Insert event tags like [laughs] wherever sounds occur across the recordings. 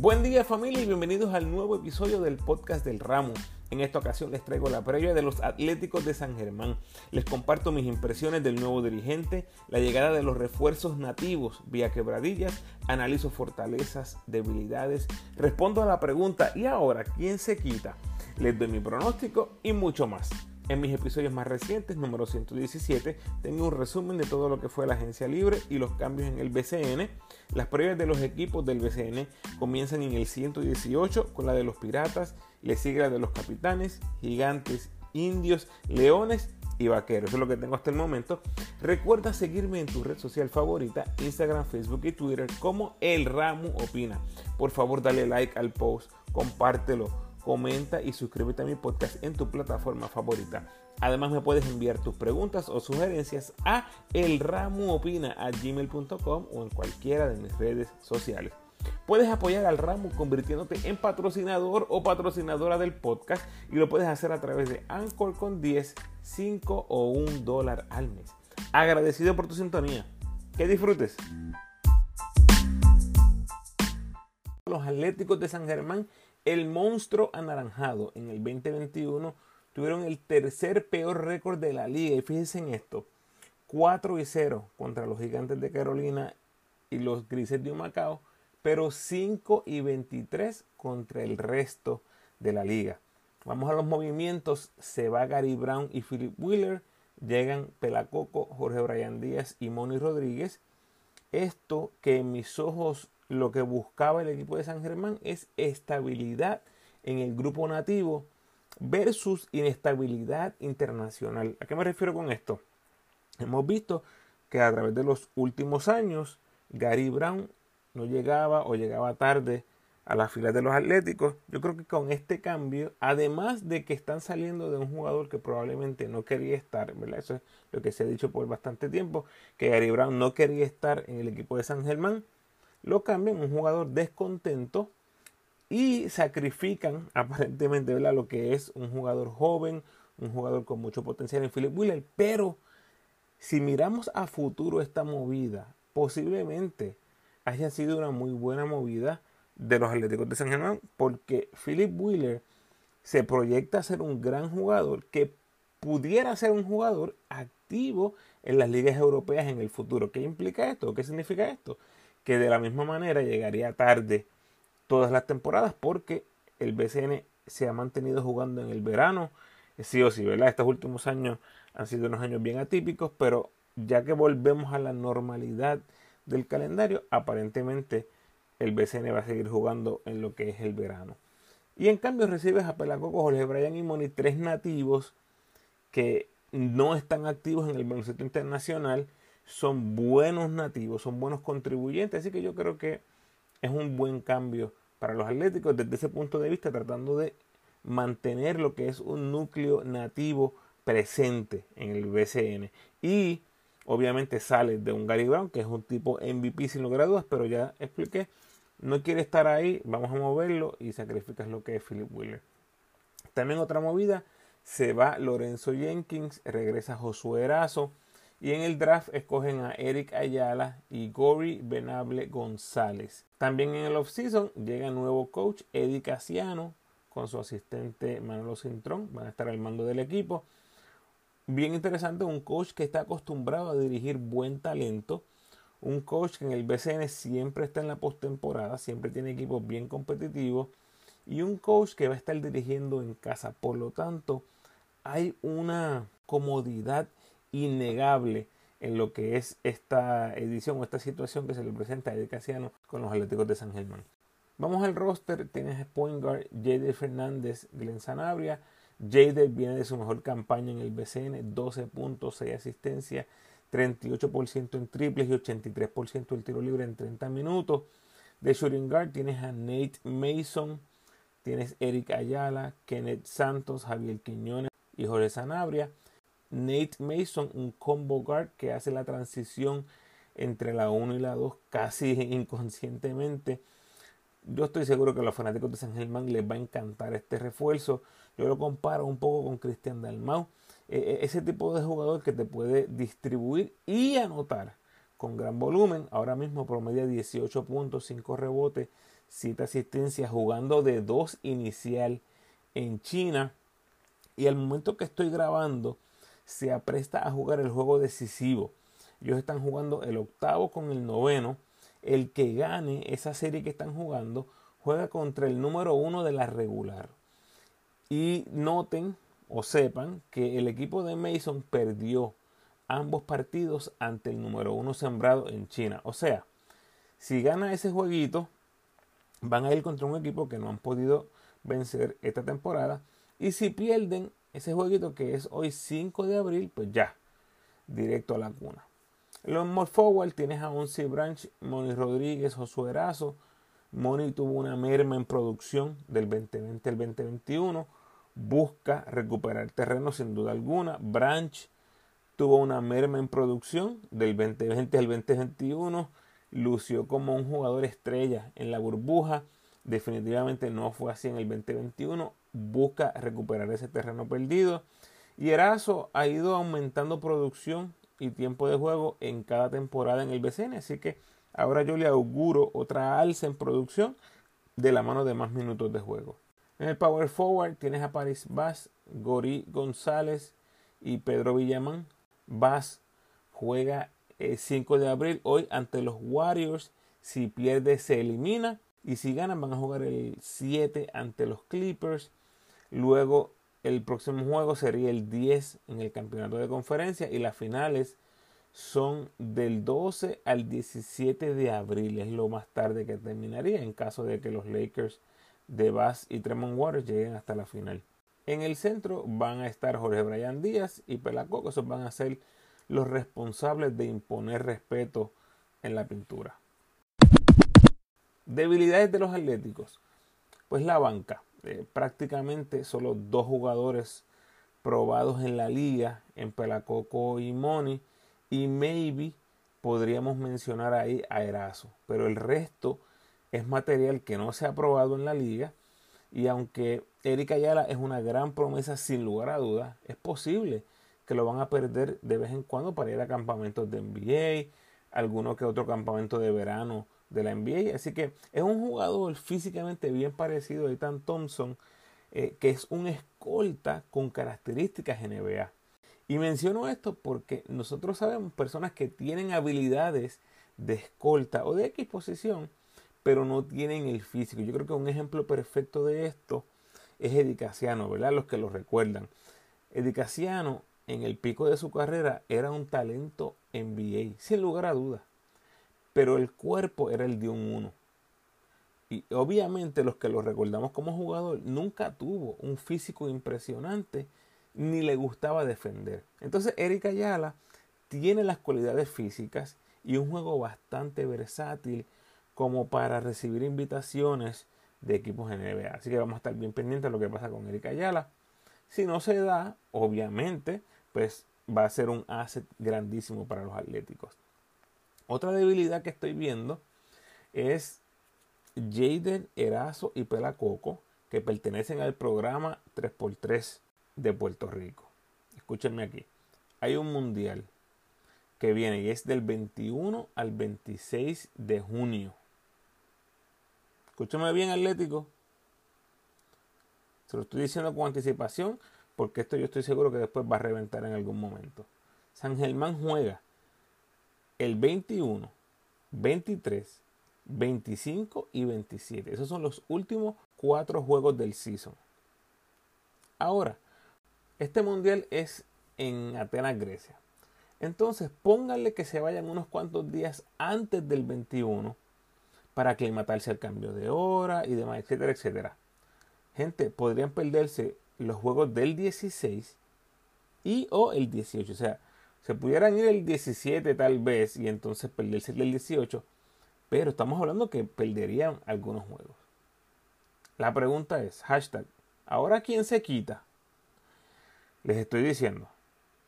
Buen día familia y bienvenidos al nuevo episodio del podcast del Ramo. En esta ocasión les traigo la previa de los Atléticos de San Germán. Les comparto mis impresiones del nuevo dirigente, la llegada de los refuerzos nativos vía quebradillas, analizo fortalezas, debilidades, respondo a la pregunta ¿y ahora quién se quita? Les doy mi pronóstico y mucho más. En mis episodios más recientes, número 117, tengo un resumen de todo lo que fue la agencia libre y los cambios en el BCN. Las pruebas de los equipos del BCN comienzan en el 118 con la de los piratas, le sigue la de los capitanes, gigantes, indios, leones y vaqueros. Eso es lo que tengo hasta el momento. Recuerda seguirme en tu red social favorita, Instagram, Facebook y Twitter como El Ramo Opina. Por favor, dale like al post, compártelo comenta y suscríbete a mi podcast en tu plataforma favorita. Además me puedes enviar tus preguntas o sugerencias a elramoopina.gmail.com o en cualquiera de mis redes sociales. Puedes apoyar al ramo convirtiéndote en patrocinador o patrocinadora del podcast y lo puedes hacer a través de Anchor con 10, 5 o 1 dólar al mes. Agradecido por tu sintonía. Que disfrutes. Los Atléticos de San Germán el monstruo anaranjado en el 2021 tuvieron el tercer peor récord de la liga. Y fíjense en esto: 4 y 0 contra los gigantes de Carolina y los grises de Macao, pero 5 y 23 contra el resto de la liga. Vamos a los movimientos. Se va Gary Brown y Philip Wheeler. Llegan Pelacoco, Jorge Brian Díaz y Moni Rodríguez. Esto que en mis ojos lo que buscaba el equipo de San Germán es estabilidad en el grupo nativo versus inestabilidad internacional. ¿A qué me refiero con esto? Hemos visto que a través de los últimos años Gary Brown no llegaba o llegaba tarde a las filas de los Atléticos. Yo creo que con este cambio, además de que están saliendo de un jugador que probablemente no quería estar, ¿verdad? Eso es lo que se ha dicho por bastante tiempo, que Gary Brown no quería estar en el equipo de San Germán lo cambian un jugador descontento y sacrifican [laughs] aparentemente lo que es un jugador joven, un jugador con mucho potencial en Philip Wheeler. Pero si miramos a futuro esta movida, posiblemente haya sido una muy buena movida de los Atléticos de San Germán porque Philip Wheeler se proyecta a ser un gran jugador que pudiera ser un jugador activo en las ligas europeas en el futuro. ¿Qué implica esto? ¿Qué significa esto? Que de la misma manera llegaría tarde todas las temporadas porque el BCN se ha mantenido jugando en el verano, sí o sí, ¿verdad? Estos últimos años han sido unos años bien atípicos, pero ya que volvemos a la normalidad del calendario, aparentemente el BCN va a seguir jugando en lo que es el verano. Y en cambio recibes a Pelacoco, Jorge Brian y Moni, tres nativos que no están activos en el baloncesto internacional son buenos nativos, son buenos contribuyentes, así que yo creo que es un buen cambio para los atléticos desde ese punto de vista, tratando de mantener lo que es un núcleo nativo presente en el BCN. Y obviamente sale de un Gary Brown, que es un tipo MVP sin lugar a pero ya expliqué, no quiere estar ahí, vamos a moverlo y sacrificas lo que es Philip Wheeler. También otra movida, se va Lorenzo Jenkins, regresa Josué Erazo. Y en el draft escogen a Eric Ayala y Gory Benable González. También en el offseason llega nuevo coach Eddie Casiano con su asistente Manolo Cintrón. Van a estar al mando del equipo. Bien interesante, un coach que está acostumbrado a dirigir buen talento. Un coach que en el BCN siempre está en la postemporada, siempre tiene equipos bien competitivos. Y un coach que va a estar dirigiendo en casa. Por lo tanto, hay una comodidad innegable en lo que es esta edición o esta situación que se le presenta a Eddie Casiano con los Atléticos de San Germán. Vamos al roster, tienes point guard Jade Fernández, Glenn Sanabria. Jade viene de su mejor campaña en el BCN, 12 puntos, 6 asistencias, 38% en triples y 83% el tiro libre en 30 minutos. De shooting guard tienes a Nate Mason, tienes Eric Ayala, Kenneth Santos, Javier Quiñones y Jorge Sanabria. Nate Mason, un combo guard que hace la transición entre la 1 y la 2 casi [laughs] inconscientemente. Yo estoy seguro que a los fanáticos de San Germán les va a encantar este refuerzo. Yo lo comparo un poco con Cristian Dalmau. E, e, ese tipo de jugador que te puede distribuir y anotar con gran volumen. Ahora mismo promedia 18 puntos, 5 rebotes, siete asistencias jugando de dos inicial en China. Y al momento que estoy grabando, se apresta a jugar el juego decisivo. Ellos están jugando el octavo con el noveno. El que gane esa serie que están jugando juega contra el número uno de la regular. Y noten o sepan que el equipo de Mason perdió ambos partidos ante el número uno sembrado en China. O sea, si gana ese jueguito, van a ir contra un equipo que no han podido vencer esta temporada. Y si pierden ese jueguito que es hoy 5 de abril, pues ya, directo a la cuna. Los more forward tienes a Once Branch, Moni Rodríguez, Josué Erazo. Moni tuvo una merma en producción del 2020 al 2021. Busca recuperar terreno sin duda alguna. Branch tuvo una merma en producción del 2020 al 2021. Lució como un jugador estrella en la burbuja. Definitivamente no fue así en el 2021. Busca recuperar ese terreno perdido. Y Erazo ha ido aumentando producción y tiempo de juego en cada temporada en el BCN. Así que ahora yo le auguro otra alza en producción de la mano de más minutos de juego. En el Power Forward tienes a Paris Bass, Gori González y Pedro Villamán. Bass juega el 5 de abril hoy ante los Warriors. Si pierde se elimina. Y si ganan van a jugar el 7 ante los Clippers. Luego el próximo juego sería el 10 en el campeonato de conferencia. Y las finales son del 12 al 17 de abril. Es lo más tarde que terminaría en caso de que los Lakers de Bass y Tremont Waters lleguen hasta la final. En el centro van a estar Jorge Bryan Díaz y Pelacoco, esos van a ser los responsables de imponer respeto en la pintura. Debilidades de los Atléticos. Pues la banca. Eh, prácticamente solo dos jugadores probados en la liga, en Pelacoco y Moni. Y maybe podríamos mencionar ahí a Erazo. Pero el resto es material que no se ha probado en la liga y aunque Erika Ayala es una gran promesa sin lugar a dudas, es posible que lo van a perder de vez en cuando para ir a campamentos de NBA, alguno que otro campamento de verano de la NBA. Así que es un jugador físicamente bien parecido a Ethan Thompson, eh, que es un escolta con características NBA. Y menciono esto porque nosotros sabemos personas que tienen habilidades de escolta o de X posición pero no tienen el físico. Yo creo que un ejemplo perfecto de esto es Edicaciano, ¿verdad? Los que lo recuerdan. Edicaciano en el pico de su carrera era un talento NBA, sin lugar a dudas. Pero el cuerpo era el de un uno. Y obviamente los que lo recordamos como jugador nunca tuvo un físico impresionante ni le gustaba defender. Entonces Eric Ayala tiene las cualidades físicas y un juego bastante versátil como para recibir invitaciones de equipos NBA. Así que vamos a estar bien pendientes de lo que pasa con Erika Ayala. Si no se da, obviamente, pues va a ser un asset grandísimo para los atléticos. Otra debilidad que estoy viendo es Jaden Erazo y Pelacoco, que pertenecen al programa 3x3 de Puerto Rico. Escúchenme aquí. Hay un mundial que viene y es del 21 al 26 de junio. Escúchame bien, Atlético. Se lo estoy diciendo con anticipación porque esto yo estoy seguro que después va a reventar en algún momento. San Germán juega el 21, 23, 25 y 27. Esos son los últimos cuatro juegos del season. Ahora, este mundial es en Atenas, Grecia. Entonces, pónganle que se vayan unos cuantos días antes del 21 para aclimatarse al cambio de hora y demás, etcétera, etcétera. Gente, podrían perderse los juegos del 16 y o el 18. O sea, se pudieran ir el 17 tal vez y entonces perderse el 18. Pero estamos hablando que perderían algunos juegos. La pregunta es, hashtag, ¿ahora quién se quita? Les estoy diciendo,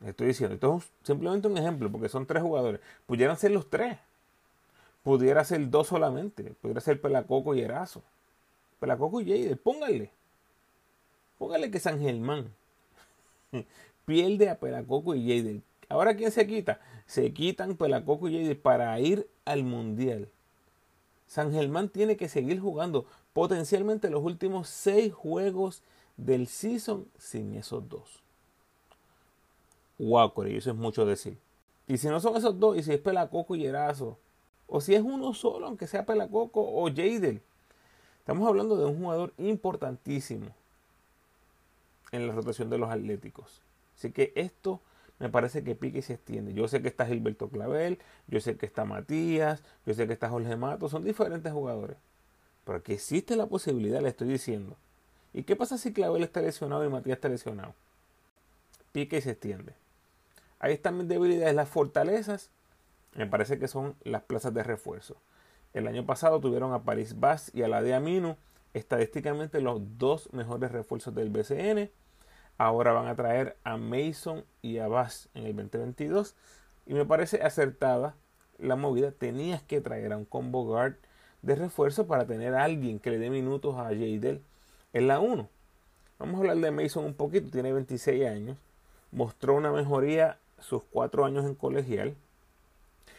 les estoy diciendo, esto es simplemente un ejemplo porque son tres jugadores. Pudieran ser los tres pudiera ser dos solamente, pudiera ser Pelacoco y Erazo. Pelacoco y Jade, póngale. Póngale que San Germán [laughs] pierde a Pelacoco y Jade. Ahora, ¿quién se quita? Se quitan Pelacoco y Jade para ir al mundial. San Germán tiene que seguir jugando potencialmente los últimos seis juegos del season sin esos dos. Wow, eso es mucho decir. Y si no son esos dos, y si es Pelacoco y Erazo, o si es uno solo, aunque sea Pelacoco o Jadel, estamos hablando de un jugador importantísimo en la rotación de los Atléticos. Así que esto me parece que pique y se extiende. Yo sé que está Gilberto Clavel, yo sé que está Matías, yo sé que está Jorge Mato, son diferentes jugadores. Pero que existe la posibilidad, le estoy diciendo. ¿Y qué pasa si Clavel está lesionado y Matías está lesionado? Pique y se extiende. Ahí están mis debilidades, las fortalezas. Me parece que son las plazas de refuerzo. El año pasado tuvieron a Paris Bass y a la de Amino, estadísticamente los dos mejores refuerzos del BCN. Ahora van a traer a Mason y a Bass en el 2022. Y me parece acertada la movida. Tenías que traer a un combo guard de refuerzo para tener a alguien que le dé minutos a Jadel en la 1. Vamos a hablar de Mason un poquito. Tiene 26 años. Mostró una mejoría sus cuatro años en colegial.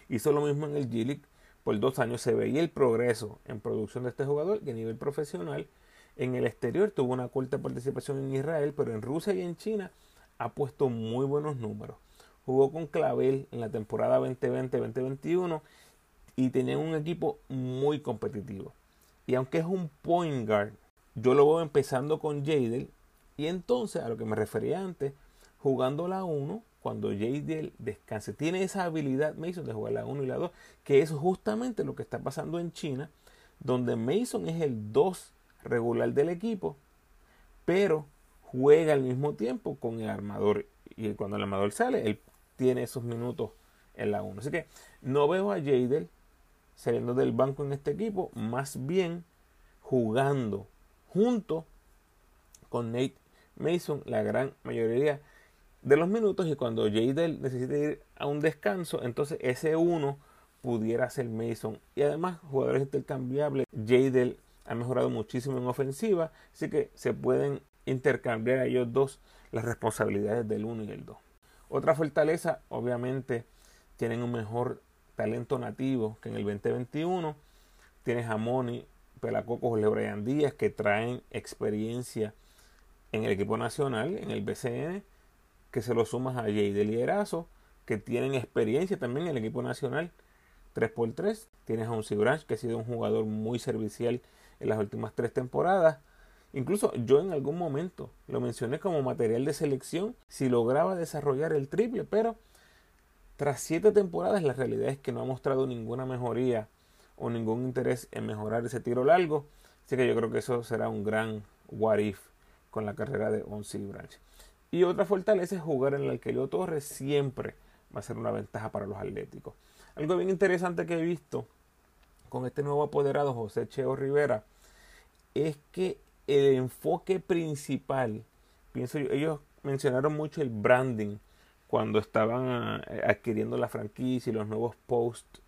Hizo lo mismo en el G-League. Por dos años se veía el progreso en producción de este jugador y a nivel profesional. En el exterior tuvo una corta participación en Israel, pero en Rusia y en China ha puesto muy buenos números. Jugó con Clavel en la temporada 2020-2021 y tenía un equipo muy competitivo. Y aunque es un point guard, yo lo voy empezando con Jadel y entonces a lo que me refería antes, jugando la 1 cuando Jadel descanse. Tiene esa habilidad Mason de jugar la 1 y la 2, que es justamente lo que está pasando en China, donde Mason es el 2 regular del equipo, pero juega al mismo tiempo con el armador. Y cuando el armador sale, él tiene esos minutos en la 1. Así que no veo a Jadel saliendo del banco en este equipo, más bien jugando junto con Nate Mason la gran mayoría de los minutos y cuando Jadel necesite ir a un descanso, entonces ese uno pudiera ser Mason. Y además, jugadores intercambiables, Jadel ha mejorado muchísimo en ofensiva, así que se pueden intercambiar ellos dos las responsabilidades del uno y el 2. Otra fortaleza, obviamente, tienen un mejor talento nativo que en el 2021. Tienes a Moni, Pelacoco, Jorge Brian Díaz, que traen experiencia en el equipo nacional, en el BCN que se lo sumas a Jay de Liderazgo, que tienen experiencia también en el equipo nacional 3x3. Tienes a un Branch, que ha sido un jugador muy servicial en las últimas tres temporadas. Incluso yo en algún momento lo mencioné como material de selección si lograba desarrollar el triple, pero tras siete temporadas la realidad es que no ha mostrado ninguna mejoría o ningún interés en mejorar ese tiro largo. Así que yo creo que eso será un gran what if con la carrera de Onsi Branch. Y otra fortaleza es jugar en el Alquilio Torres. Siempre va a ser una ventaja para los atléticos. Algo bien interesante que he visto con este nuevo apoderado José Cheo Rivera es que el enfoque principal, pienso yo, ellos mencionaron mucho el branding cuando estaban eh, adquiriendo la franquicia y los nuevos posts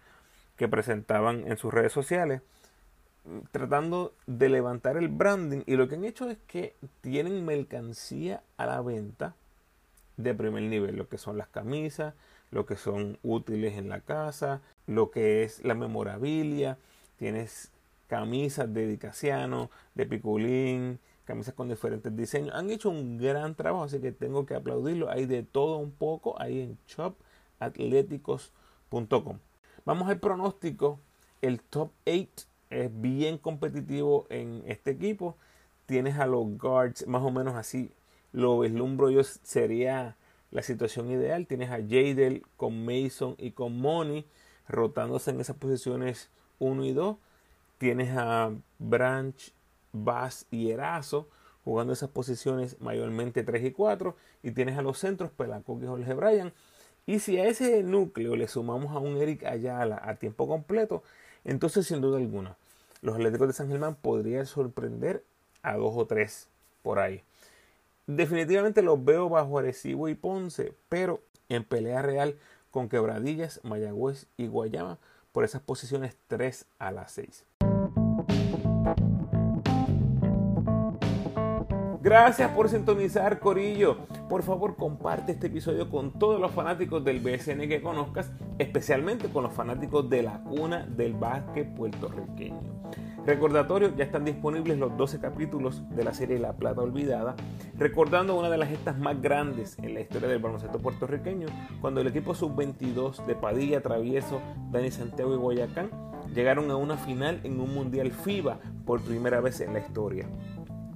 que presentaban en sus redes sociales tratando de levantar el branding. Y lo que han hecho es que tienen mercancía a la venta de primer nivel, lo que son las camisas, lo que son útiles en la casa, lo que es la memorabilia, tienes camisas de Dicasiano, de Piculín, camisas con diferentes diseños. Han hecho un gran trabajo, así que tengo que aplaudirlo. Hay de todo un poco ahí en shopatléticos.com. Vamos al pronóstico, el top 8 es bien competitivo en este equipo. Tienes a los guards, más o menos así lo vislumbro yo, sería la situación ideal. Tienes a Jadel con Mason y con Money rotándose en esas posiciones 1 y 2. Tienes a Branch, Bass y Erazo jugando esas posiciones mayormente 3 y 4. Y tienes a los centros Pelaco y Jorge Bryan. Y si a ese núcleo le sumamos a un Eric Ayala a tiempo completo, entonces, sin duda alguna, los Atléticos de San Germán podrían sorprender a dos o tres por ahí. Definitivamente los veo bajo Arecibo y Ponce, pero en pelea real con Quebradillas, Mayagüez y Guayama por esas posiciones 3 a las 6. Gracias por sintonizar, Corillo. Por favor, comparte este episodio con todos los fanáticos del BSN que conozcas, especialmente con los fanáticos de la cuna del básquet puertorriqueño. Recordatorio, ya están disponibles los 12 capítulos de la serie La Plata Olvidada, recordando una de las gestas más grandes en la historia del baloncesto puertorriqueño, cuando el equipo sub-22 de Padilla, Travieso, Dani Santiago y Guayacán llegaron a una final en un Mundial FIBA por primera vez en la historia.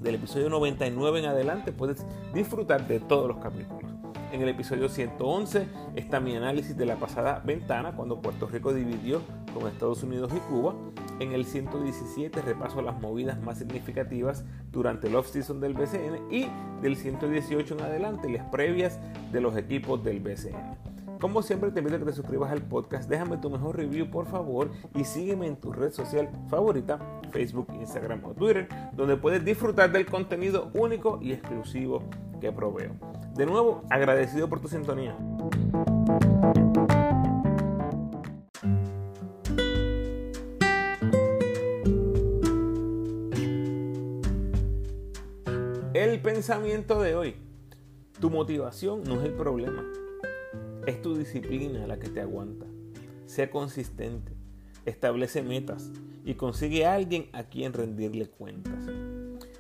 Del episodio 99 en adelante puedes disfrutar de todos los capítulos. En el episodio 111 está mi análisis de la pasada ventana cuando Puerto Rico dividió con Estados Unidos y Cuba. En el 117 repaso las movidas más significativas durante el off-season del BCN y del 118 en adelante las previas de los equipos del BCN. Como siempre te invito a que te suscribas al podcast, déjame tu mejor review por favor y sígueme en tu red social favorita, Facebook, Instagram o Twitter, donde puedes disfrutar del contenido único y exclusivo que proveo. De nuevo, agradecido por tu sintonía. El pensamiento de hoy. Tu motivación no es el problema es tu disciplina la que te aguanta. Sea consistente, establece metas y consigue a alguien a quien rendirle cuentas.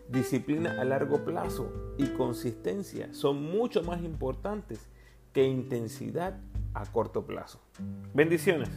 Disciplina a largo plazo y consistencia son mucho más importantes que intensidad a corto plazo. Bendiciones.